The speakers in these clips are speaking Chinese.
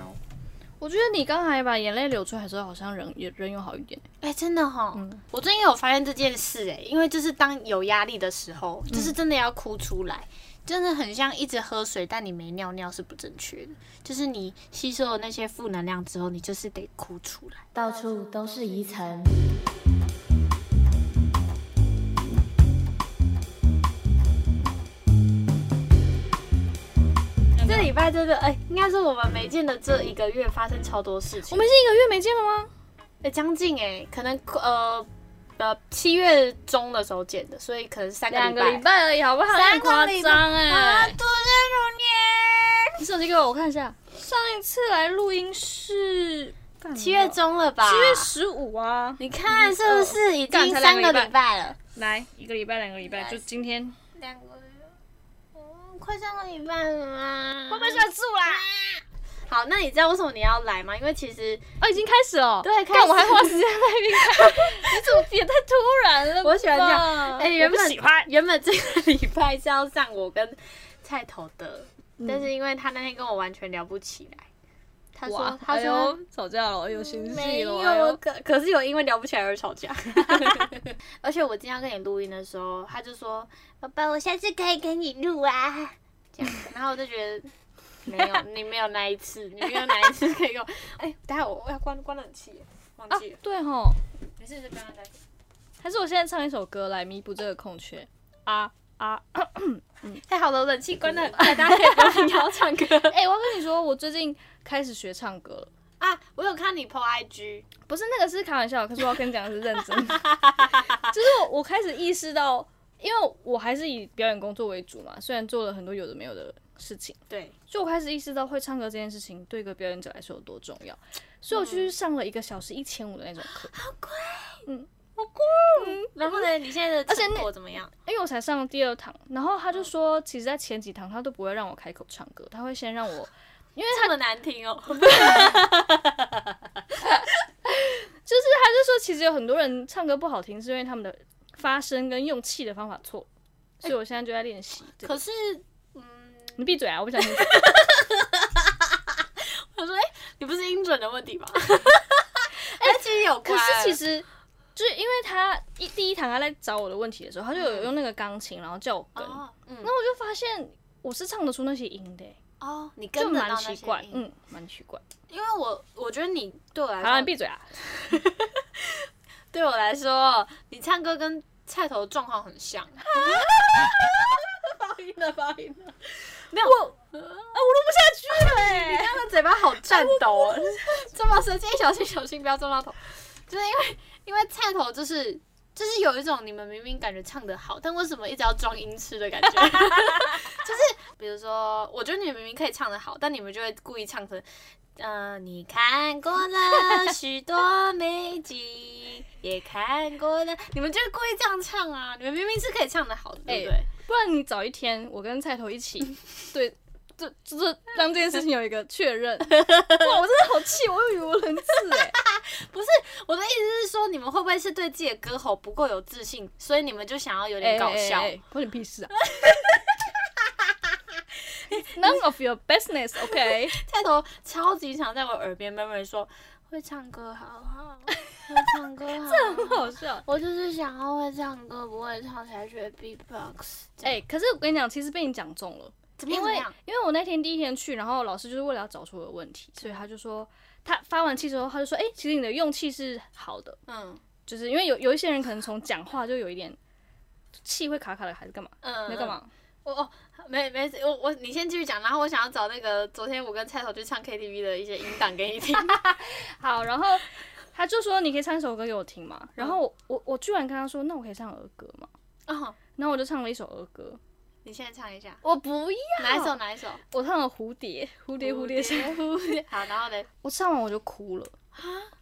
好，我觉得你刚才把眼泪流出来的时候，好像人也人有好一点。哎、真的哈、嗯我最近有发现这件事、哎，因为就是当有压力的时候，就是真的要哭出来，真的很像一直喝水，但你没尿尿是不正确的。就是你吸收了那些负能量之后，你就是得哭出来。到处都是遗尘。拜真的，哎、应该是我们没见的这一个月发生超多事情。我们是一个月没见了吗？哎，将近哎，可能呃呃七月中的时候见的，所以可能三个两个礼拜。礼拜而已，好不好？三夸个礼拜张哎、啊，度日你手机给我，我看一下。上一次来录音是如年，七月中了吧？七月十五啊。你看是不是已经三个礼拜了？来一个礼拜，两个礼拜，就今天。两个快上个礼拜了嘛。会不会算数啦？好，那你知道为什么你要来吗？因为其实哦，已经开始了。对开始但我还花时间在那边看，你怎么也太突然了吧？我喜欢这样哎、原本喜欢。原本这个礼拜是要上我跟菜头的，嗯但是因为他那天跟我完全聊不起来，他说哇，他说吵架了，有心没计了。哎呦有，可可是有因为聊不起来而吵架。而且我今天要跟你录音的时候，他就说：“宝宝，我下次可以跟你录啊。”这样，然后我就觉得没有，你没有那一次，你没有那一次可以跟我。哎、等下我我要关关冷气，忘啊记了。，对吼，没事，就刚刚在。还是我现在唱一首歌来弥补这个空缺啊啊！嗯太好了，冷气关的大家可以不用听要唱歌 哎、我要跟你说，我最近开始学唱歌了。啊！我有看你 PO IG，不是那个是开玩笑，可是我要跟你讲的是认真的，就是我我开始意识到，因为我还是以表演工作为主嘛，虽然做了很多有的没有的事情，对，就我开始意识到会唱歌这件事情对一个表演者来说有多重要，所以我就去上了一个小时一千五的那种课，好贵，嗯，好贵。然后呢，你现在的而且那成果怎么样？因为我才上第二堂，然后他就说，其实在前几堂他都不会让我开口唱歌，他会先让我，因为唱的难听哦。就是他就说，其实有很多人唱歌不好听，是因为他们的发声跟用气的方法错，所以我现在就在练习。这个可是，嗯，你闭嘴啊！我不想听。他说：“哎、你不是音准的问题吗？”哎、其实有可，是其实就是因为他一第一堂他在找我的问题的时候，他就有用那个钢琴，然后叫我跟，然哦，嗯，后我就发现我是唱得出那些音的欸、哦，你就蛮跟得到奇怪，嗯，蛮奇怪。因为我我觉得你对我来说好了，你，闭嘴啊！对我来说，你唱歌跟菜头状况很像。发音了，发音了，没有，我啊，我录不下去了、欸，你刚刚嘴巴好颤抖哦，这么生气，小心小心，不要撞到头。就是因为因为菜头就是。就是有一种你们明明感觉唱的好，但为什么一直要装音痴的感觉？就是比如说，我觉得你们明明可以唱的好，但你们就会故意唱成，呃，你看过了许多美景，也看过了，你们就是故意这样唱啊！你们明明是可以唱的好的，对不对？不然你早一天我跟菜头一起，对，这这这让这件事情有一个确认。哇，我真的好气，我语无伦次哎。我的意思是说，你们会不会是对自己的歌喉不够有自信，所以你们就想要有点搞笑？关你屁事啊 None of your business，OK？菜头超级常在我耳边慢慢说：“会唱歌好好，会唱歌好 这。很好笑。我就是想要会唱歌，不会唱才学 B-box。哎、可是我跟你讲，其实被你讲中了，因为？因为我那天第一天去，然后老师就是为了要找出我的问题，所以他就说，他发完气之后，他就说，哎、其实你的用气是好的，嗯就是因为有有一些人可能从讲话就有一点气会卡卡的，还是干嘛？嗯，你在干嘛？我哦，没没事，我我你先继续讲，然后我想要找那个昨天我跟菜头去唱 KTV 的一些音档给你听。好，然后他就说你可以唱一首歌给我听嘛，然后我我我居然跟他说，那我可以唱儿歌嘛？哦，然后我就唱了一首儿歌，你现在唱一下，我不要，哪一首？哪一首？我唱了蝴蝶，蝴蝶，蝴蝶声。蝴蝶。好，然后呢？我唱完我就哭了，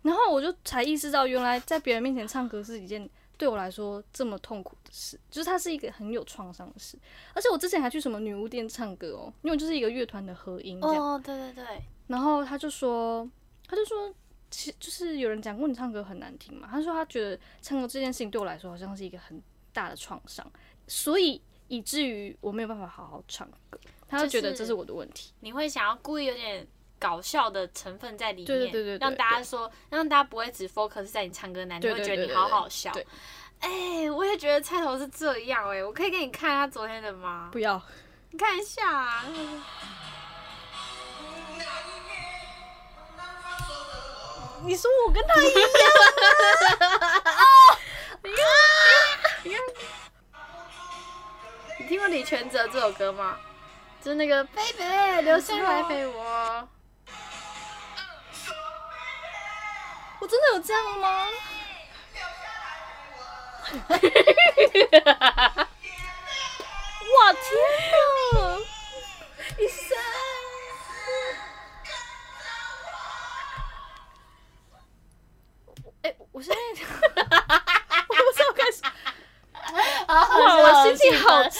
然后我就才意识到，原来在别人面前唱歌是一件对我来说这么痛苦的事，就是它是一个很有创伤的事。而且我之前还去什么女巫店唱歌哦，因为我就是一个乐团的合音这样。哦，对对对，然后他就说，他就说，其实就是有人讲过你唱歌很难听嘛，他说他觉得唱歌这件事情对我来说好像是一个很大的创伤，所以以至于我没有办法好好唱歌。他就觉得这是我的问题。你会想要故意有点搞笑的成分在里面，对对对让大家说，让大家不会只 focus 在你唱歌难，你对会觉得你好好笑。对哎、我也觉得菜头是这样哎、我可以给你看他昨天的吗？不要，你看一下、啊。你说我跟他一样，你听过李全哲这首歌吗？就是那个 baby 留下来陪我。我真的有这样吗？哇天哪！医生。哎、我现在 我不知道该说，哇哇，我心情好差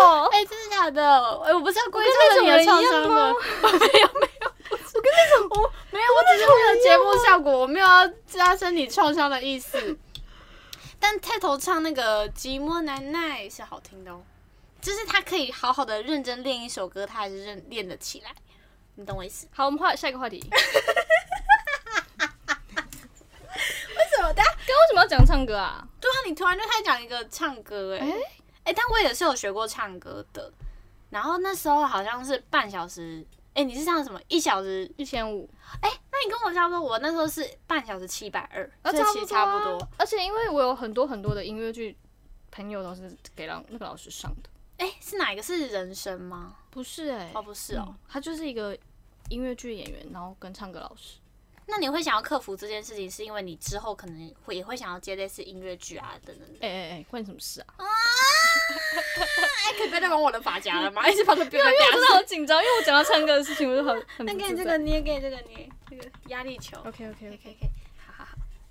哦。哎、真的假的？哎、我不是要故意跟造成你的那种人创伤的，一样吗我没有没有，我跟那种我没有，我只是为了节目效果，我没有要加深你创伤的意思。但 Tato 唱那个《寂寞难耐》是好听的哦，就是他可以好好的认真练一首歌，他还是认练得起来，你懂我意思？好，我们换下一个话题。为什么？大家刚刚为什么要讲唱歌啊？对啊，你突然就开始讲一个唱歌、哎、哎、但我也是有学过唱歌的，然后那时候好像是半小时，哎、你是上什么？一小时一千五，哎、那你跟我差不多，我那时候是半小时七百二，啊，所以其实差不多。啊。而且因为我有很多很多的音乐剧朋友都是给让那个老师上的，哎、是哪一个是人生吗？不是哎、哦，不是哦。嗯他就是一个音乐剧演员，然后跟唱歌老师。那你会想要克服这件事情，是因为你之后可能会也会想要接类似音乐剧啊等等。哎哎哎，关你什么事啊？哎、可以不要再玩我的发夹了吗？一直把它变因为我真的好紧张，因为我讲到唱歌的事情，我就很很那给你这个捏，给你这个捏，这个压力球。OK 可 OK 以 OK，可以可以，好好好。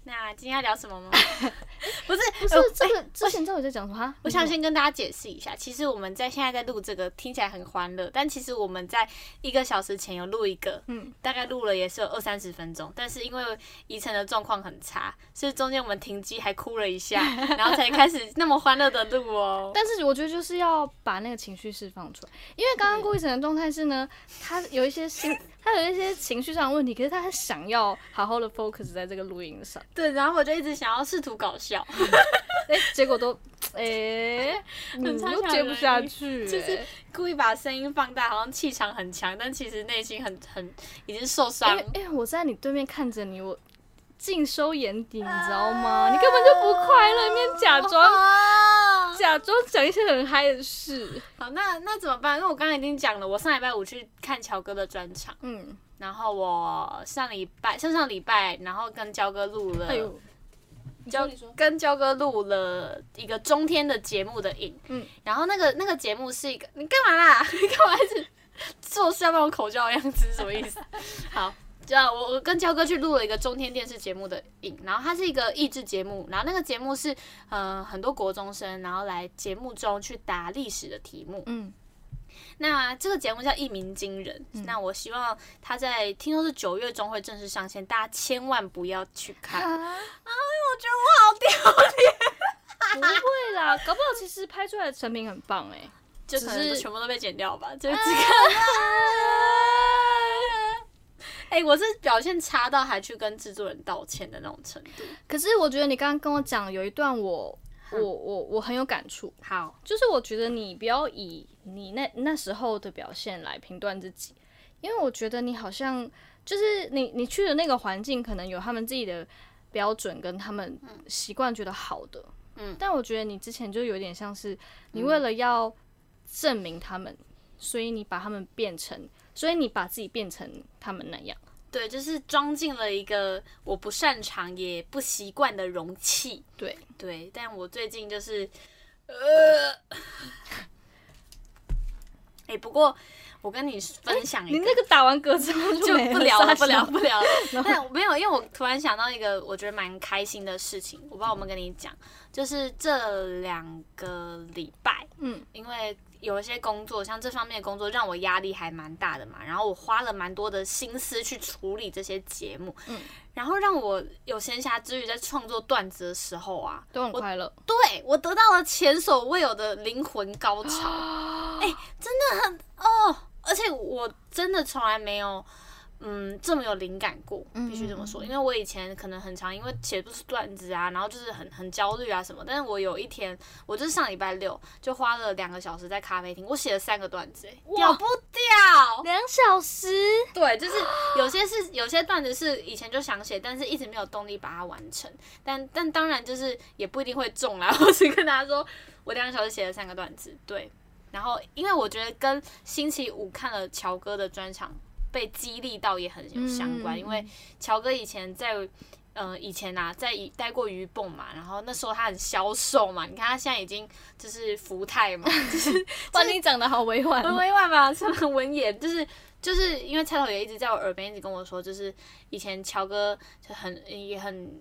那今天要聊什么吗？不是不是呃这个之前到底在讲什么？我想先跟大家解释一下，其实我们在现在在录这个听起来很欢乐，但其实我们在一个小时前有录一个，嗯，大概录了也是有二三十分钟，但是因为宜晨的状况很差，所以中间我们停机还哭了一下，然后才开始那么欢乐的录哦。但是我觉得就是要把那个情绪释放出来，因为刚刚顾一晨的状态是呢，他有一些心，他有一些情绪上的问题，可是他想要好好的 focus 在这个录音上，对，然后我就一直想要试图搞笑，哎、结果都，哎、你很差又接不下去、就是哎故意把声音放大，好像气场很强，但其实内心很很已经受伤因。为因为我在你对面看着你，我尽收眼底，你知道吗？你根本就不快乐，你面假装啊假装讲一些很嗨的事，好，那那怎么办？因为我刚刚已经讲了，我上礼拜五去看乔哥的专场，嗯，然后我上礼拜上上礼拜，然后跟焦哥录了，哎呦，焦跟焦哥录了一个中天的节目的影，嗯，然后那个那个节目是一个，你干嘛啦？你干嘛一直做事要那种口交的样子？是什么意思？好。这样，我我跟焦哥去录了一个中天电视节目的影，然后它是一个益智节目，然后那个节目是呃很多国中生，然后来节目中去答历史的题目，嗯，那这个节目叫《一鸣惊人》，那我希望他在听说是九月中会正式上线，大家千万不要去看。啊，我觉得我好丢脸，不会啦，搞不好其实拍出来的成品很棒哎、就是全部都被剪掉吧，就只看。哎、我是表现差到还去跟制作人道歉的那种程度。可是我觉得你刚刚跟我讲有一段我，我我我很有感触，好，就是我觉得你不要以你那那时候的表现来评断自己，因为我觉得你好像就是你你去的那个环境，可能有他们自己的标准跟他们习惯觉得好的，嗯。但我觉得你之前就有点像是你为了要证明他们，所以你把他们变成，所以你把自己变成他们那样。对，就是装进了一个我不擅长也不习惯的容器。对，对，但我最近就是，呃，哎、不过我跟你分享一个，你那个打完嗝之后 就不聊了，傻不聊笑不聊了。但没有，因为我突然想到一个我觉得蛮开心的事情，我不知道我们跟你讲，就是这两个礼拜，嗯，因为有一些工作，像这方面的工作让我压力还蛮大的嘛，然后我花了蛮多的心思去处理这些节目，嗯，然后让我有闲暇之余在创作段子的时候啊，都很快乐。对我得到了前所未有的灵魂高潮，哎、真的很哦，而且我真的从来没有，嗯，这么有灵感过，必须这么嗯说。因为我以前可能很长，因为写不出段子啊，然后就是很很焦虑啊什么。但是我有一天，我就是上礼拜六就花了两个小时在咖啡厅，我写了三个段子、欸，屌不屌？两小时，对，就是有些是有些段子是以前就想写，但是一直没有动力把它完成。但但当然就是也不一定会中啦。我只跟大家说，我两个小时写了三个段子，对。然后因为我觉得跟星期五看了乔哥的专场被激励到也很有相关，嗯因为乔哥以前在。呃，以前啊，在以待过鱼蹦嘛，然后那时候他很消瘦嘛，你看他现在已经就是福态嘛，就是 哇，你长得好委婉很哦，委婉吧，是很文言，就是就是因为蔡头也一直在我耳边一直跟我说，就是以前乔哥就很也很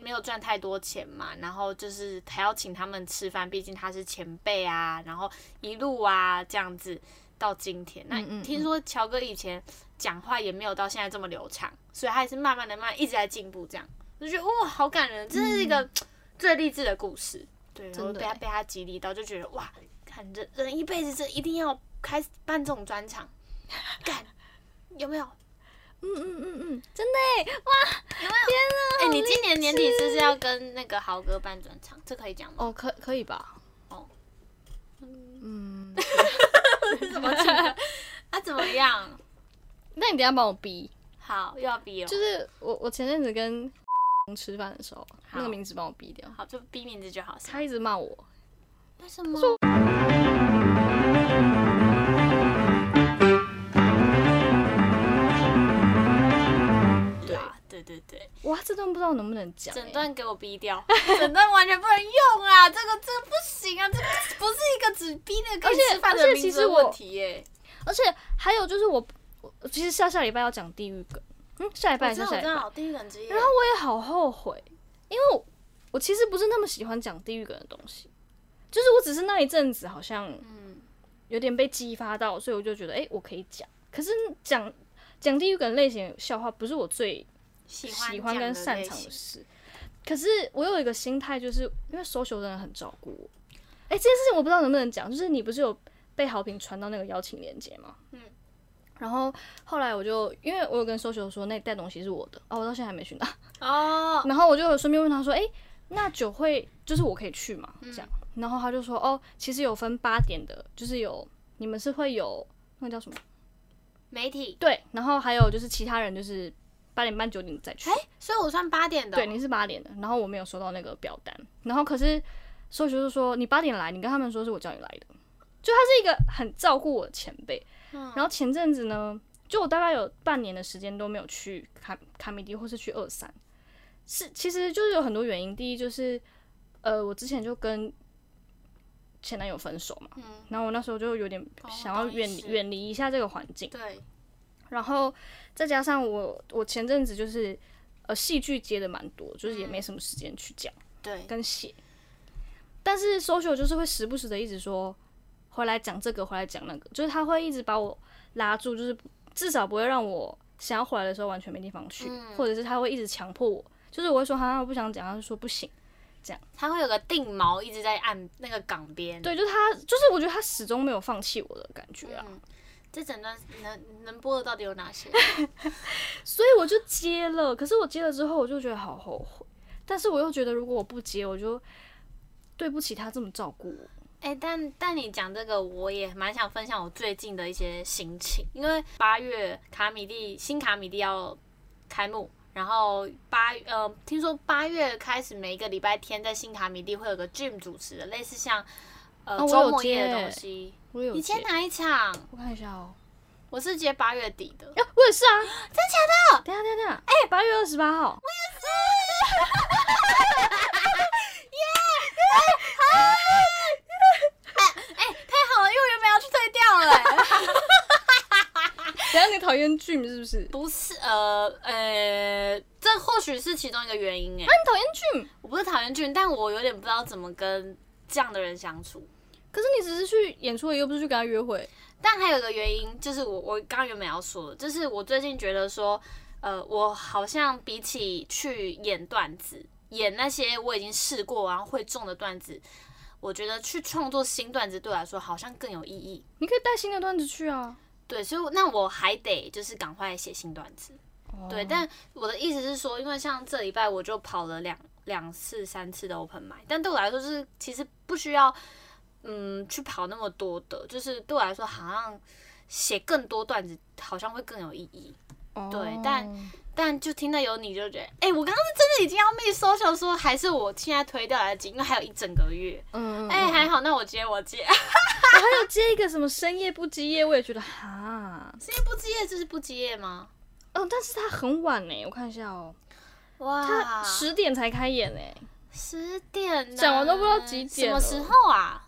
没有赚太多钱嘛，然后就是还要请他们吃饭，毕竟他是前辈啊，然后一路啊这样子到今天。那听说乔哥以前讲话也没有到现在这么流畅，所以他也是慢慢的、慢慢一直在进步，这样我就觉得哇，好感人，这是一个 最励志的故事。对，然后真的欸被他被他激励到，就觉得哇，看人人一辈子这一定要开始办这种专场，干有没有？嗯嗯嗯嗯，真的哎，哇，天哪，哎、你今年年底是不是要跟那个豪哥办专场？这可以讲吗？哦，可可以吧？哦，嗯，怎么讲？啊，怎么样？那你等一下帮我逼，好，又要逼了。就是我我前阵子跟 吃饭的时候，那个名字帮我逼掉，好，就逼名字就好。他一直骂我，为什么？哇，这段不知道能不能讲欸，整段给我逼掉，整段完全不能用啊！这个这个不行啊，这个不是一个只逼那个跟你而且吃饭的而且名字的其实我问题耶。而且还有就是我，我其实下下礼拜要讲地狱梗，嗯，下礼拜下礼拜，地狱梗之夜。然后我也好后悔，因为我我其实不是那么喜欢讲地狱梗的东西，就是我只是那一阵子好像嗯，有点被激发到，所以我就觉得，哎、我可以讲。可是讲讲地狱梗类型笑话，不是我最喜喜欢跟擅长的事。可是我有一个心态，就是因为 social 真的很照顾我。哎、这件事情我不知道能不能讲，就是你不是有被好评传到那个邀请链接吗？嗯。然后后来我就因为我有跟 social 说那袋东西是我的，哦，我到现在还没去拿。哦，然后我就顺便问他说：“哎、那酒会就是我可以去吗？”嗯这样，然后他就说：“哦，其实有分八点的，就是有你们是会有那个叫什么？媒体，对，然后还有就是其他人就是八点半九点再去。哎所以我算八点的哦。对，你是八点的，然后我没有收到那个表单，然后可是所以就是说你八点来，你跟他们说是我叫你来的，就他是一个很照顾我的前辈。嗯然后前阵子呢，就我大概有半年的时间都没有去卡卡米迪或是去二三，是其实就是有很多原因。第一就是呃，我之前就跟前男友分手嘛，嗯，然后我那时候就有点哦想要远远离一下这个环境，对，然后再加上我我前阵子就是呃戏剧接的蛮多，就是也没什么时间去讲对，跟写，但是 social 就是会时不时的一直说回来讲这个，回来讲那个，就是他会一直把我拉住，就是至少不会让我想要回来的时候完全没地方去，嗯。或者是他会一直强迫我，就是我会说他我不想讲，他就说不行。这样。他会有个定锚一直在按那个港边。对，就是他，就是我觉得他始终没有放弃我的感觉啊，嗯，这整段能能播的到底有哪些？所以我就接了。可是我接了之后，我就觉得好后悔，但是我又觉得如果我不接，我就对不起他这么照顾我。哎、但但你讲这个，我也蛮想分享我最近的一些心情，因为八月卡米蒂新卡米蒂要开幕，然后八呃，听说八月开始每一个礼拜天在新卡米蒂会有个 Jim 主持的，类似像我有周末夜的接东西。我有你接接，哪一场？我看一下哦、我是接八月底的。呀，我也是啊，真假的？等一下等下等下，哎、八月二十八号，太好了，因为我原本要去退掉了、欸。等一下你讨厌 Dream 是不是？不是，呃呃，这或许是其中一个原因哎、那你讨厌 Dream，我不是讨厌俊，但我有点不知道怎么跟这样的人相处。可是你只是去演出，又不是去跟他约会。但还有一个原因，就是我我刚刚原本要说的，就是我最近觉得说，呃，我好像比起去演段子，演那些我已经试过然后会中的段子，我觉得去创作新段子对我来说好像更有意义。你可以带新的段子去啊。对，所以那我还得就是赶快写新段子。对，但我的意思是说，因为像这礼拜我就跑了两两次、三次的 open 麦，但对我来说就是其实不需要嗯去跑那么多的，就是对我来说好像写更多段子好像会更有意义。对，但但就听到有你就觉得，哎，我刚刚是真的已经要 miss social，说还是我现在推掉来得及，因为还有一整个月。嗯，哎，还好，那我接我接。我还有接一个什么深夜不积夜，我也觉得哈，深夜不积夜就是不积夜吗？嗯，但是他很晚呢，我看一下哦，哇，他十点才开演呢，十点讲完都不知道几点，什么时候啊？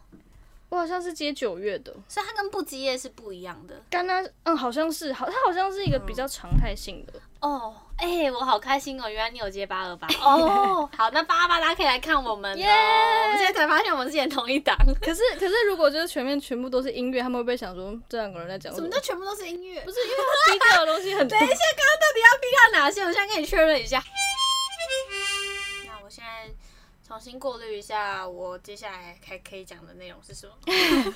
我好像是接九月的，所以它跟不积夜是不一样的。刚刚嗯，好像是好，它好像是一个比较常态性的。哦，哎，我好开心哦！原来你有接八二八 哦。好，那八二八大家可以来看我们。耶！我们现在才发现我们之前同一档。可 是可是，如果就是全面全部都是音乐，他们会不会想说这两个人在讲什么？叫全部都是音乐？不是，因为低调的东西很多。等一下，刚刚到底要逼他哪些？我现在跟你确认一下。重新过滤一下，我接下来还可以讲的内容是什么？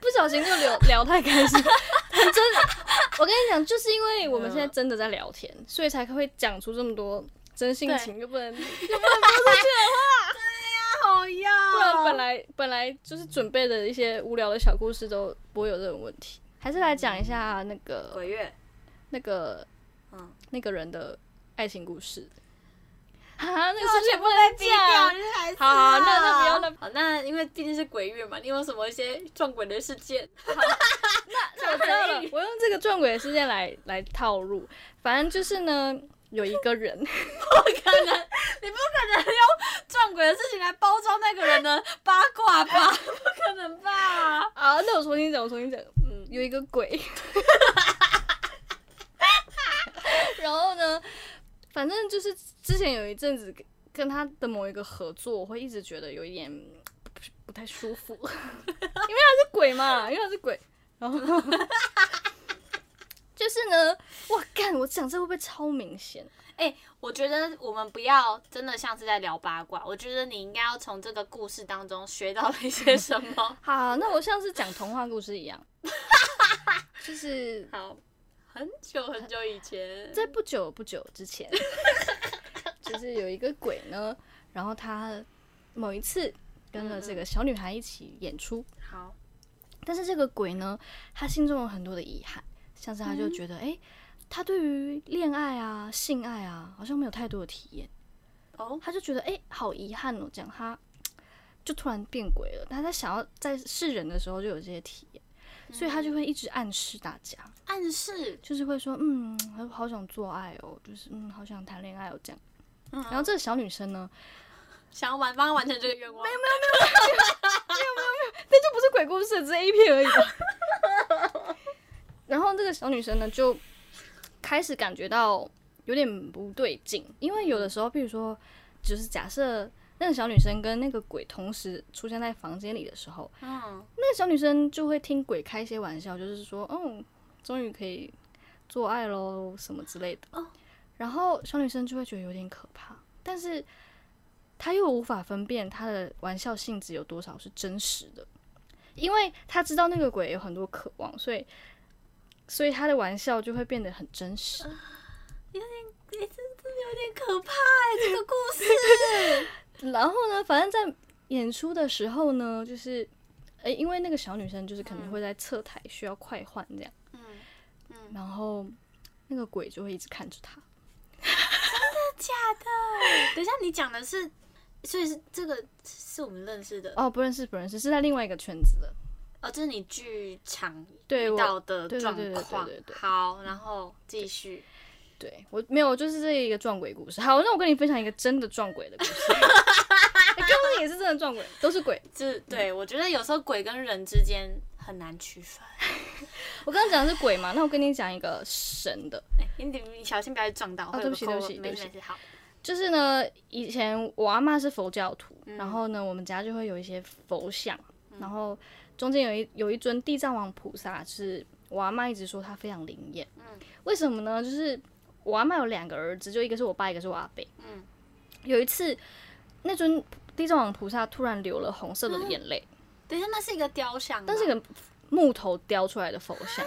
不小心就聊聊太开心，真的。我跟你讲，就是因为我们现在真的在聊天，所以才会讲出这么多真性情，又不能又不能说出去的话。对呀，好呀。不然本来本来就是准备的一些无聊的小故事都不会有这种问题。还是来讲一下那个鬼月，那个嗯那个人的爱情故事。啊，那个事情不能讲，好，那那不要了。好，那因为毕竟是鬼月嘛，你有什么一些撞鬼的事件？那我知道了，我用这个撞鬼的事件来来套路。反正就是呢，有一个人，不可能，你不可能用撞鬼的事情来包装那个人的八卦吧？不可能吧？啊，那我重新讲，我重新讲。嗯，有一个鬼，然后呢？反正就是之前有一阵子跟他的某一个合作，我会一直觉得有一点不不太舒服，因为他是鬼嘛，因为他是鬼。然后 就是呢，哇，干！我讲这会不会超明显？哎，我觉得我们不要真的像是在聊八卦，我觉得你应该要从这个故事当中学到了一些什么。好，那我像是讲童话故事一样，就是好。很久很久以前，在不久不久之前，就是有一个鬼呢，然后他某一次跟了这个小女孩一起演出。好，但是这个鬼呢，他心中有很多的遗憾，像是他就觉得，哎，他对于恋爱啊、性爱啊，好像没有太多的体验。哦，他就觉得，哎，好遗憾哦，这样他就突然变鬼了。但他想要在世人的时候就有这些体验。所以他就会一直暗示大家，暗示就是会说，嗯，好想做爱哦，就是嗯，好想谈恋爱哦，这样。然后这个小女生呢，想要完帮完成这个愿望，没有没有没有没有没有没有，那就不是鬼故事，只是 A 片而已。然后这个小女生呢，就开始感觉到有点不对劲，因为有的时候，譬如说，就是假设。那个小女生跟那个鬼同时出现在房间里的时候，嗯，那个小女生就会听鬼开一些玩笑，就是说，哦，终于可以做爱喽，什么之类的。哦，然后小女生就会觉得有点可怕，但是她又无法分辨她的玩笑性质有多少是真实的，因为她知道那个鬼有很多渴望，所以，所以她的玩笑就会变得很真实。有点，真的有点可怕哎，这个故事。然后呢，反正在演出的时候呢，就是，诶，因为那个小女生就是可能会在侧台需要快换这样，嗯嗯，然后那个鬼就会一直看着她，真的假的？等一下，你讲的是，所以是这个是我们认识的？哦，不认识不认识，是在另外一个圈子的，哦，这是你剧场遇到的状况，对对对，好，然后继续。对我没有，就是这一个撞鬼故事。好，那我跟你分享一个真的撞鬼的故事。刚刚也是真的撞鬼，都是鬼。就是对我觉得有时候鬼跟人之间很难区分。我刚刚讲的是鬼嘛，那我跟你讲一个神的。你你小心不要撞到。哦，对不起对不起对不起。好。就是呢，以前我阿妈是佛教徒，然后呢，我们家就会有一些佛像，然后中间有一有一尊地藏王菩萨，是我阿妈一直说他非常灵验。嗯。为什么呢？就是。我阿妈有两个儿子，就一个是我爸，一个是我阿伯。嗯，有一次，那尊地藏王菩萨突然流了红色的眼泪。等一下，那是一个雕像，但是一个木头雕出来的佛像。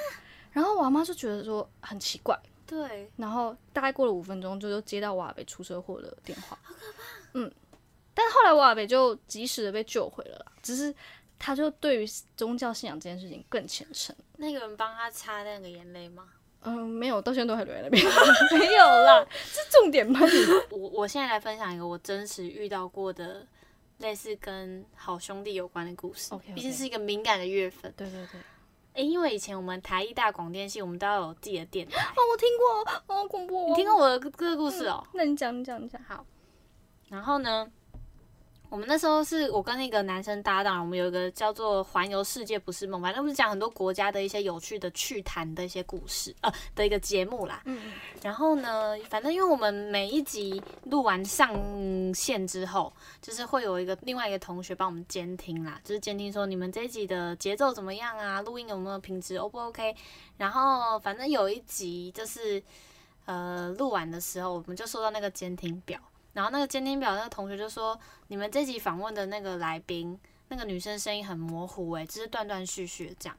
然后我阿妈就觉得说很奇怪，对，然后大概过了五分钟，就又接到我阿北出车祸的电话，好可怕。嗯，但后来我阿北就及时的被救回了啦，只是他就对于宗教信仰这件事情更虔诚。那个人帮他擦那个眼泪吗？嗯，没有，到现在都还留在那边，没有啦，是重点吗？我我现在来分享一个我真实遇到过的类似跟好兄弟有关的故事。OK，OK 毕竟是一个敏感的月份。对对对，诶，因为以前我们台艺大广电系，我们都要有自己的电台。哦，我听过，哦好恐怖、哦。你听过我的这个故事哦？那你讲，你讲，你讲。好，然后呢，我们那时候是我跟那个男生搭档，我们有一个叫做“环游世界不是梦”，反正我们讲很多国家的一些有趣的趣谈的一些故事，呃的一个节目啦。嗯嗯。然后呢，反正因为我们每一集录完上线之后，就是会有一个另外一个同学帮我们监听啦，就是监听说你们这一集的节奏怎么样啊，录音有没有品质，O 不 OK？然后反正有一集就是呃录完的时候，我们就收到那个监听表，然后那个监听表那个同学就说，你们这集访问的那个来宾，那个女生声音很模糊、欸，只是断断续续的这样。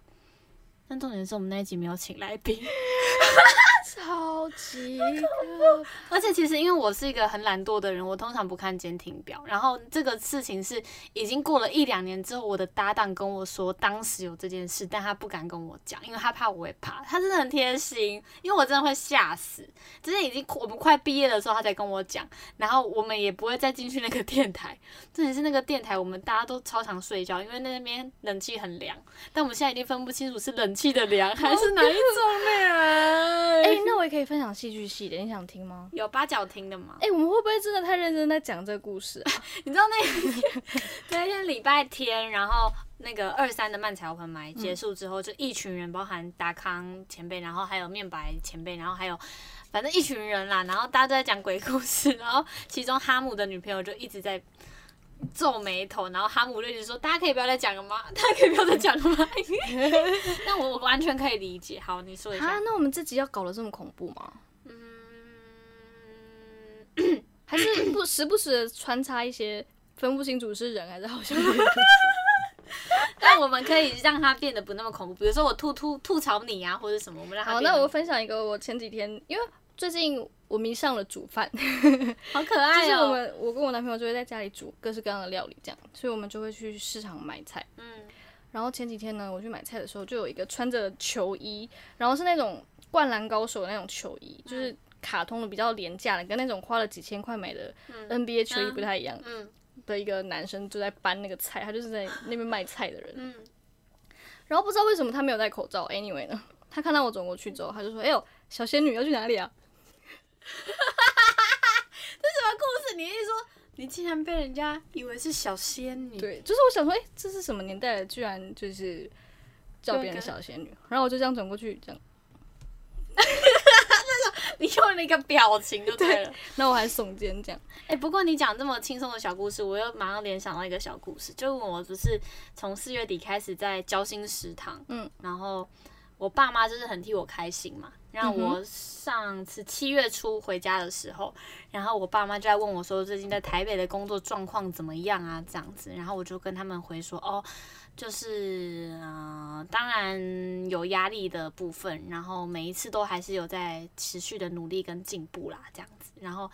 但重点是我们那一集没有请来宾。超级可而且其实因为我是一个很懒惰的人，我通常不看监听表。然后这个事情是已经过了一两年之后，我的搭档跟我说当时有这件事，但他不敢跟我讲，因为他怕我会怕。他真的很贴心，因为我真的会吓死。就是已经我们快毕业的时候，他才跟我讲，然后我们也不会再进去那个电台。重点是那个电台，我们大家都超常睡觉，因为那边冷气很凉。但我们现在已经分不清楚是冷气的凉还是哪一种凉。哎、那我也可以分享戏剧系的，你想听吗？有八角听的吗？哎、我们会不会真的太认真在讲这个故事啊？你知道那那一天礼拜天，然后那个二三的漫才 open 麦结束之后，就一群人，包含达康前辈，然后还有面白前辈，然后还有反正一群人啦，然后大家都在讲鬼故事，然后其中哈姆的女朋友就一直在。皱眉头，然后哈姆就一直说：“大家可以不要再讲了吗？大家可以不要再讲了吗？” 那我我完全可以理解。好，你说一下啊下。，那我们自己要搞得这么恐怖吗？嗯，还是不 时不时的穿插一些分不清楚是人还是好兄弟的故事？但我们可以让它变得不那么恐怖，比如说我吐吐吐槽你啊，或者什么，我们让它好，那我分享一个我前几天，因为最近我迷上了煮饭，好可爱哦、是我们我跟我男朋友就会在家里煮各式各样的料理，这样，所以我们就会去市场买菜。嗯。然后前几天呢，我去买菜的时候，就有一个穿着球衣，然后是那种灌篮高手的那种球衣，就是卡通的比较廉价的，跟那种花了几千块买的 NBA 球衣不太一样嗯。的一个男生，就在搬那个菜，他就是在那边卖菜的人。嗯，然后不知道为什么他没有戴口罩，anyway 呢，他看到我走过去之后，他就说：“哎呦，小仙女要去哪里啊 故事你一说你竟然被人家以为是小仙？”女？，对，就是我想说，哎、这是什么年代了，居然就是叫别人小仙女。然后我就这样转过去，这样，你用了一个表情就对了。那我还耸肩这样。哎、不过你讲这么轻松的小故事，我又马上联想到一个小故事，就是我不是从四月底开始在交心食堂，嗯，然后我爸妈就是很替我开心嘛。让嗯我上次七月初回家的时候，然后我爸妈就在问我说，最近在台北的工作状况怎么样啊？这样子，然后我就跟他们回说，哦，就是呃，当然有压力的部分，然后每一次都还是有在持续的努力跟进步啦，这样子。然后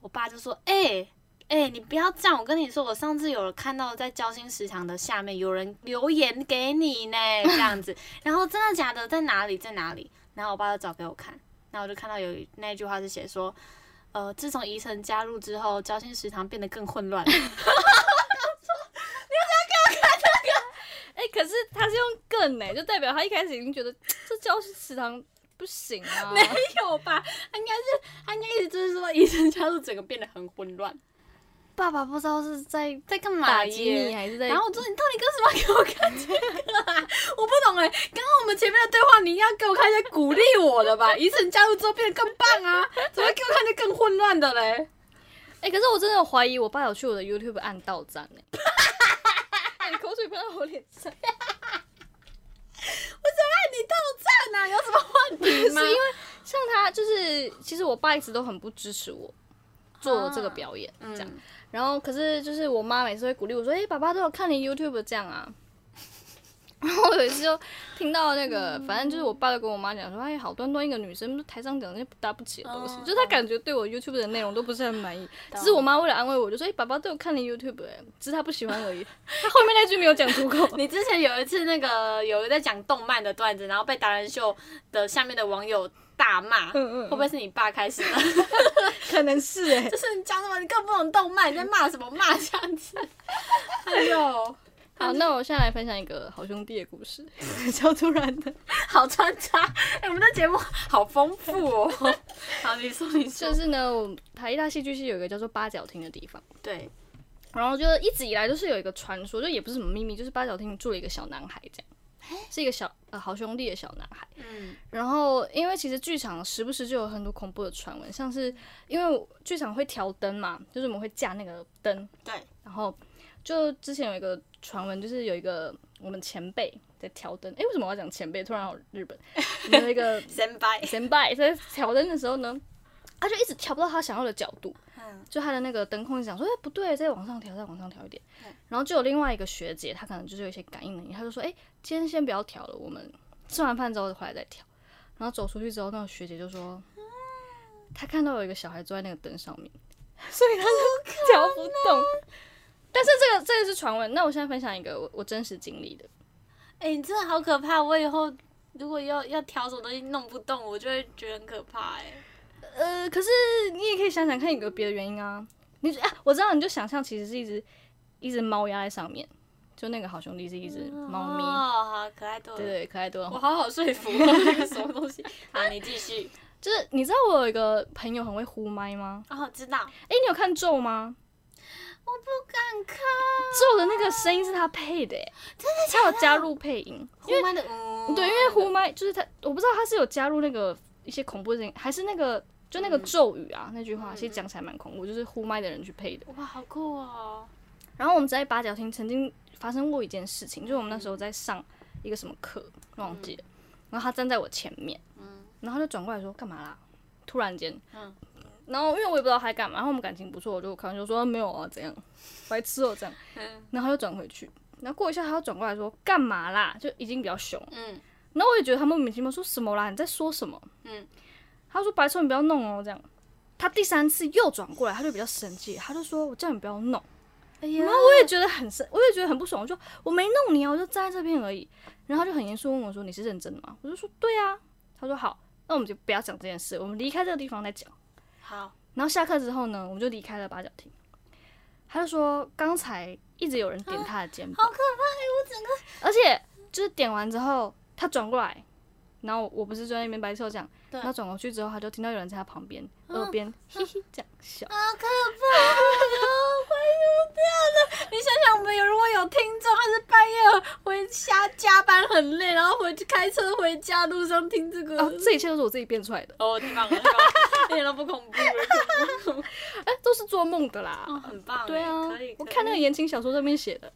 我爸就说，哎、哎、你不要这样！我跟你说，我上次有看到在交心食堂的下面有人留言给你呢，这样子。然后真的假的？在哪里？在哪里？然后我爸就找给我看，然后我就看到有那一句话是写说，呃，自从宜晨加入之后，交心食堂变得更混乱了。哎、可是他是用更呢、就代表他一开始已经觉得这教食堂不行啊。没有吧？他应该是他应该意思就是说，宜晨加入整个变得很混乱，爸爸不知道是在在干嘛打击耶你还是在，然后我说：“你到底干什么给我看这个啊？我不懂哎、刚刚我们前面的对话，你应该给我看一些鼓励我的吧？一次你加入之后变得更棒啊，怎么会给我看些更混乱的嘞？哎、可是我真的有怀疑我爸有去我的 YouTube 按到赞呢、哎 你口水喷到我脸上，我怎么让你到站啊？有什么问题吗？是因为像他就是，其实我爸一直都很不支持我做这个表演，这样。嗯然后可是就是我妈每次会鼓励我说：“哎、爸爸都有看你 YouTube 这样啊。”然后有一次就听到那个，反正就是我爸就跟我妈讲说，哎，好端端一个女生，台上讲那些不搭不起的东西，就是他感觉对我 YouTube 的内容都不是很满意。只是我妈为了安慰我，就说，哎，爸爸都有看你 YouTube，哎，只是他不喜欢而已。他后面那句没有讲出口。你之前有一次那个有人在讲动漫的段子，然后被达人秀的下面的网友大骂，会不会是你爸开始的？可能是哎，就是你讲什么，你更不懂动漫，你在骂什么骂这样子？哎呦。好，那我现在来分享一个好兄弟的故事，超突然的，好穿插。哎，我们的节目好丰富哦。好，你说你说。就是呢，我台艺大戏剧系有一个叫做八角厅的地方。对。然后就一直以来都是有一个传说，就也不是什么秘密，就是八角厅住了一个小男孩，这样，是一个小呃好兄弟的小男孩。嗯。然后，因为其实剧场时不时就有很多恐怖的传闻，像是因为剧场会调灯嘛，就是我们会架那个灯。对。然后。就之前有一个传闻，就是有一个我们前辈在调灯。哎，为什么我要讲前辈？突然好日本有一个 前辈，前辈在调灯的时候呢，他就一直调不到他想要的角度。嗯，就他的那个灯控讲说，哎，不对，再往上调，再往上调一点。然后就有另外一个学姐，她可能就是有一些感应能力，她就说，哎，今天先不要调了，我们吃完饭之后回来再调。然后走出去之后，那个学姐就说，她看到有一个小孩坐在那个灯上面，所以她就调不动。但是这个这个是传闻，那我现在分享一个我我真实经历的。哎，你真的好可怕！我以后如果要要调什么东西弄不动，我就会觉得很可怕。哎，呃，可是你也可以想想看，有个别的原因啊。你啊，我知道，你就想象其实是一只一只猫压在上面，就那个好兄弟是一只猫咪，哦，好可爱多了，对对，可爱多了。我好好说服那个 什么东西。好，你继续。就是你知道我有一个朋友很会呼麦吗？哦，知道。哎，你有看咒吗？我不敢看，咒的那个声音是他配的，真的，他有加入配音，呼麦的，对，因为呼麦就是他，我不知道他是有加入那个一些恐怖的声音，还是那个就那个咒语啊，那句话其实讲起来蛮恐怖，就是呼麦的人去配的。哇，好酷哦！然后我们在八角亭曾经发生过一件事情，就是我们那时候在上一个什么课，忘记了，然后他站在我前面，嗯，然后他就转过来说干嘛啦？突然间，嗯。然后因为我也不知道他干嘛，然后我们感情不错，我就开玩笑说没有啊，怎样，白痴哦这样。然后他就转回去，然后过一下他又转过来说干嘛啦？就已经比较凶。嗯。然后我也觉得他莫名其妙说什么啦？你在说什么？嗯。他说白痴你不要弄哦这样。他第三次又转过来，他就比较生气，他就说我叫你不要弄。哎呀。然后我也觉得很生，我也觉得很不爽，我说我没弄你啊，我就站在这边而已。然后他就很严肃问我说你是认真的吗？我就说对啊。他说好，那我们就不要讲这件事，我们离开这个地方再讲。好，然后下课之后呢，我们就离开了八角亭。他就说，刚才一直有人点他的肩膀，好可怕！我整个，而且就是点完之后，他转过来，然后我不是坐在那边白手讲，然后转过去之后，他就听到有人在他旁边耳边嘿嘿这样笑，好可怕！快死掉了！你想想，我们有如果有听众，他是半夜回家加班很累，然后回去开车回家路上听这个，这一切都是我自己编出来的。哦，太棒了，一点都不恐怖，哎，都是做梦的啦，哦很棒。对啊。我看那个言情小说上面写的。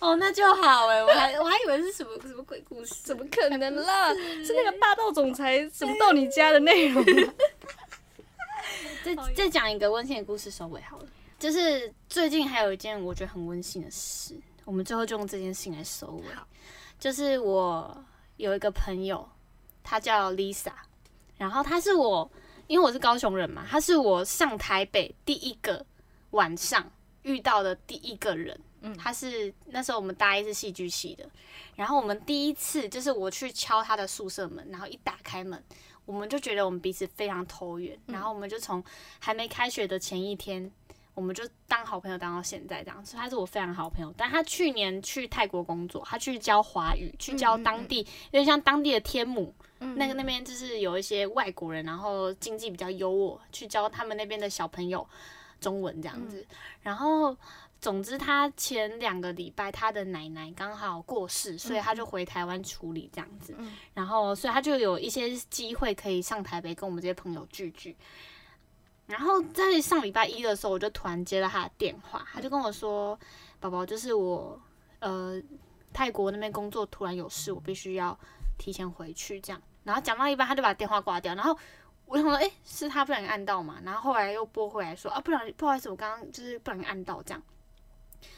哦，那就好哎，我还我还以为是什么什么鬼故事，怎么可能啦？是那个霸道总裁怎么到你家的内容。再再讲一个温馨的故事收尾好了，就是最近还有一件我觉得很温馨的事，我们最后就用这件事情来收尾。就是我有一个朋友，他叫 Lisa，然后他是我，因为我是高雄人嘛，他是我上台北第一个晚上遇到的第一个人。他是那时候我们大一是戏剧系的，然后我们第一次就是我去敲他的宿舍门，然后一打开门，我们就觉得我们彼此非常投缘，然后我们就从还没开学的前一天，我们就当好朋友当到现在这样，所以他是我非常好朋友。但他去年去泰国工作，他去教华语，去教当地有点像当地的天母，那个那边就是有一些外国人，然后经济比较优渥，去教他们那边的小朋友中文这样子，然后。总之，他前两个礼拜他的奶奶刚好过世，所以他就回台湾处理这样子。然后，所以他就有一些机会可以上台北跟我们这些朋友聚聚。然后在上礼拜一的时候，我就突然接到他的电话，他就跟我说：“宝宝，就是我呃泰国那边工作突然有事，我必须要提前回去。”这样，然后讲到一半，他就把电话挂掉。然后我想说：“哎，是他不小心按到嘛？”然后后来又拨回来说：“啊，不然不好意思，我刚刚就是不小心按到这样。”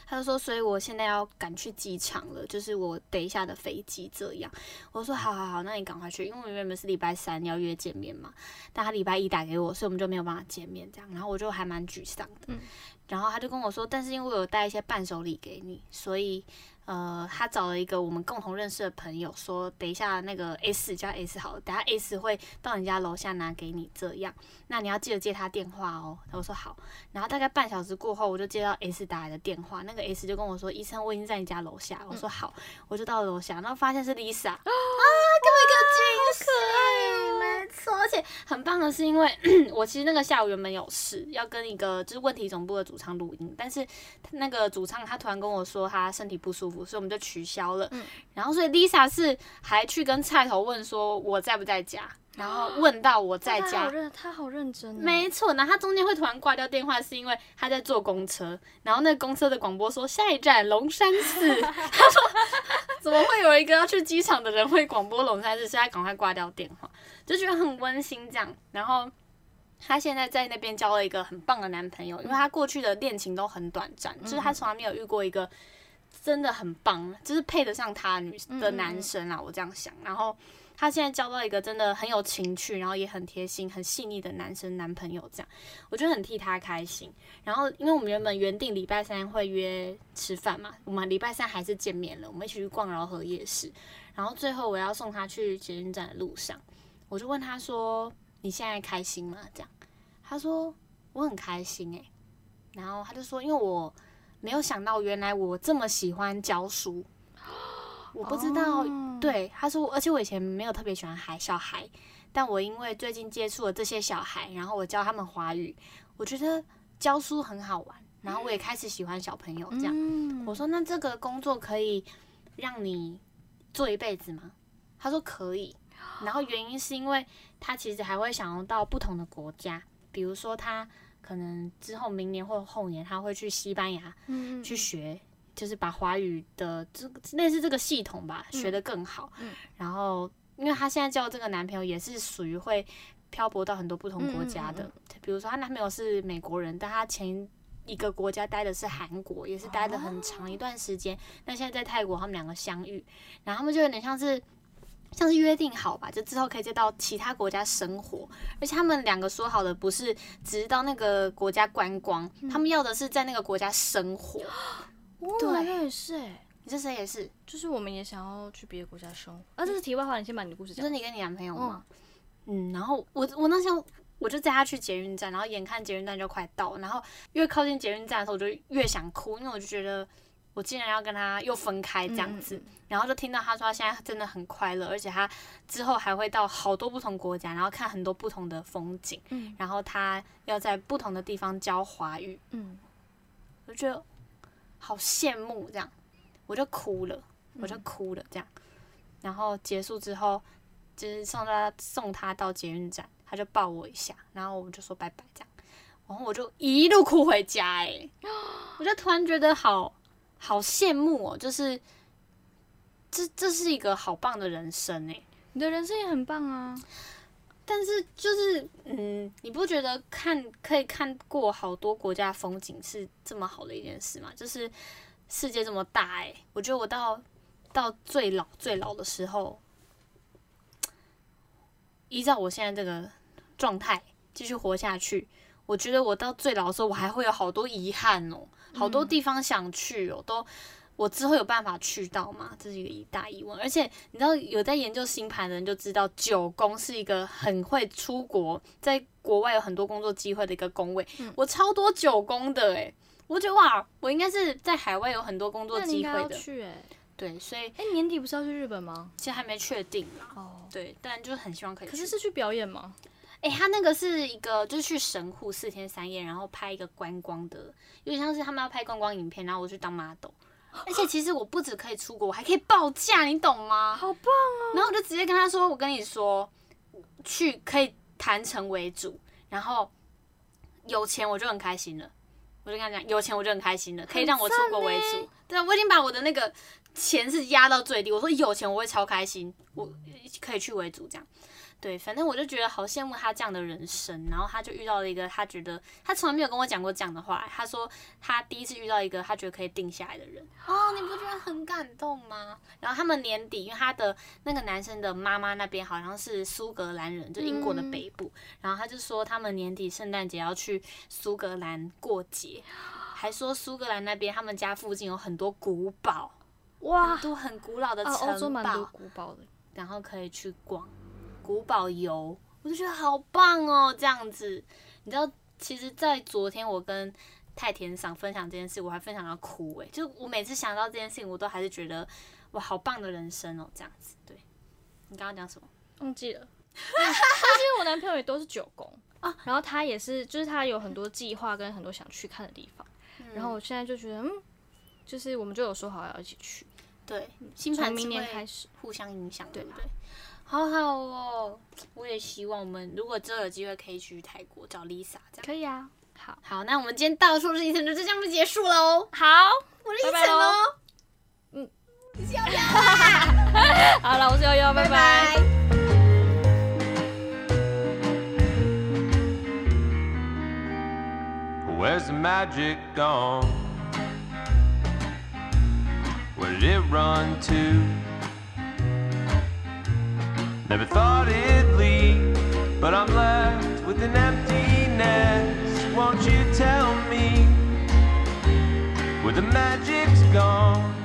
他就说，所以我现在要赶去机场了，就是我等一下的飞机这样。我说好好好，那你赶快去，因为我原本是礼拜三要约见面嘛，但他礼拜一打给我，所以我们就没有办法见面这样。然后我就还蛮沮丧的，然后他就跟我说，但是因为我有带一些伴手礼给你，所以。呃，他找了一个我们共同认识的朋友，说等一下那个 S 加 S 好，等下 S 会到你家楼下拿给你，这样，那你要记得接他电话哦。我说好，然后大概半小时过后，我就接到 S 打来的电话，那个 S 就跟我说，医生我已经在你家楼下。我说好，我就到了楼下，然后发现是 Lisa，啊，给我一个惊喜，没错，而且很棒的是，因为 我其实那个下午原本有事要跟一个就是问题总部的主唱录音，但是那个主唱他突然跟我说他身体不舒服。所以我们就取消了，然后所以 Lisa 是还去跟菜头问说我在不在家，然后问到我在家，他好认真，没错。然后他中间会突然挂掉电话，是因为他在坐公车，然后那公车的广播说下一站龙山寺，他说怎么会有一个要去机场的人会广播龙山寺，所以他赶快挂掉电话，就觉得很温馨这样。然后他现在在那边交了一个很棒的男朋友，因为他过去的恋情都很短暂，就是他从来没有遇过一个。真的很棒，就是配得上他女的男生啊，我这样想。然后他现在交到一个真的很有情趣，然后也很贴心、很细腻的男生男朋友，这样我就很替他开心。然后因为我们原本原定礼拜三会约吃饭嘛，我们礼拜三还是见面了，我们一起去逛饶河夜市。然后最后我要送他去捷运站的路上，我就问他说：“你现在开心吗？”这样他说：“我很开心。”诶。然后他就说：“因为我。”没有想到，原来我这么喜欢教书，我不知道。对，他说，而且我以前没有特别喜欢孩小孩，但我因为最近接触了这些小孩，然后我教他们华语，我觉得教书很好玩，然后我也开始喜欢小朋友。这样，我说那这个工作可以让你做一辈子吗？他说可以。然后原因是因为他其实还会想要到不同的国家，比如说他。可能之后明年或后年他会去西班牙去学，就是把华语的这类似这个系统吧学得更好。然后，因为他现在交这个男朋友也是属于会漂泊到很多不同国家的，比如说她男朋友是美国人，但他前一个国家待的是韩国，也是待的很长一段时间。那现在在泰国，他们两个相遇，然后他们就有点像是。像是约定好吧，就之后可以再到其他国家生活，而且他们两个说好的不是只是到那个国家观光，他们要的是在那个国家生活。对，也是哎，你这谁也是，就是我们也想要去别的国家生活。啊，这是题外话，你先把你的故事讲。就是你跟你男朋友吗？嗯，然后我我那时候我就载他去捷运站，然后眼看捷运站就快到，然后越靠近捷运站的时候，我就越想哭，因为我就觉得。我竟然要跟他又分开这样子，然后就听到他说他现在真的很快乐，而且他之后还会到好多不同国家，然后看很多不同的风景，然后他要在不同的地方教华语，嗯，我觉得好羡慕这样，我就哭了，我就哭了这样，然后结束之后就是送他送他到捷运站，他就抱我一下，然后我们就说拜拜这样，然后我就一路哭回家，哎，我就突然觉得好。好羡慕哦，就是这这是一个好棒的人生哎，你的人生也很棒啊。但是就是嗯，你不觉得看可以看过好多国家风景是这么好的一件事吗？就是世界这么大哎，我觉得我到到最老最老的时候，依照我现在这个状态继续活下去，我觉得我到最老的时候，我还会有好多遗憾哦。好多地方想去哦，都我之后有办法去到吗？这是一个一大疑问。而且你知道，有在研究星盘的人就知道，九宫是一个很会出国，在国外有很多工作机会的一个宫位。我超多九宫的诶，我觉得哇，我应该是在海外有很多工作机会的。去诶，对，所以哎，年底不是要去日本吗？其实还没确定啦。哦，对，但就是很希望可以。可是是去表演吗？哎，他那个是一个，就是去神户四天三夜，然后拍一个观光的，有点像是他们要拍观光影片，然后我去当 model。而且其实我不止可以出国，我还可以报价，你懂吗？好棒哦！然后我就直接跟他说：“我跟你说，去可以谈成为主，然后有钱我就很开心了。”我就跟他讲：“有钱我就很开心了，可以让我出国为主。”对，我已经把我的那个钱是压到最低。我说有钱我会超开心，我可以去为主这样。对，反正我就觉得好羡慕他这样的人生。然后他就遇到了一个他觉得他从来没有跟我讲过这样的话。他说他第一次遇到一个他觉得可以定下来的人。哦，你不觉得很感动吗？然后他们年底，因为他的那个男生的妈妈那边好像是苏格兰人，就英国的北部。然后他就说他们年底圣诞节要去苏格兰过节，还说苏格兰那边他们家附近有很多古堡，哇，都很古老的城堡，古堡的，然后可以去逛。古堡游，我就觉得好棒哦！这样子，你知道，其实，在昨天我跟太田赏分享这件事，我还分享到哭诶。就我每次想到这件事情，我都还是觉得哇，好棒的人生哦！这样子，对。你刚刚讲什么？忘记了。因为我男朋友也都是九宫啊，然后他也是，就是他有很多计划跟很多想去看的地方。然后我现在就觉得，嗯，就是我们就有说好要一起去。对，新盘明年开始互相影响，对不对？好好哦，我也希望我们如果之后有机会可以去泰国找 Lisa，这样可以啊。好，好，那我们今天到处是一层就这样就结束喽。好，我是一层喽。嗯，悠悠。好了，我是悠悠，拜拜。Where's the magic gone? Where did it run to? Never thought it'd leave, but I'm left with an emptiness. Won't you tell me where the magic's gone?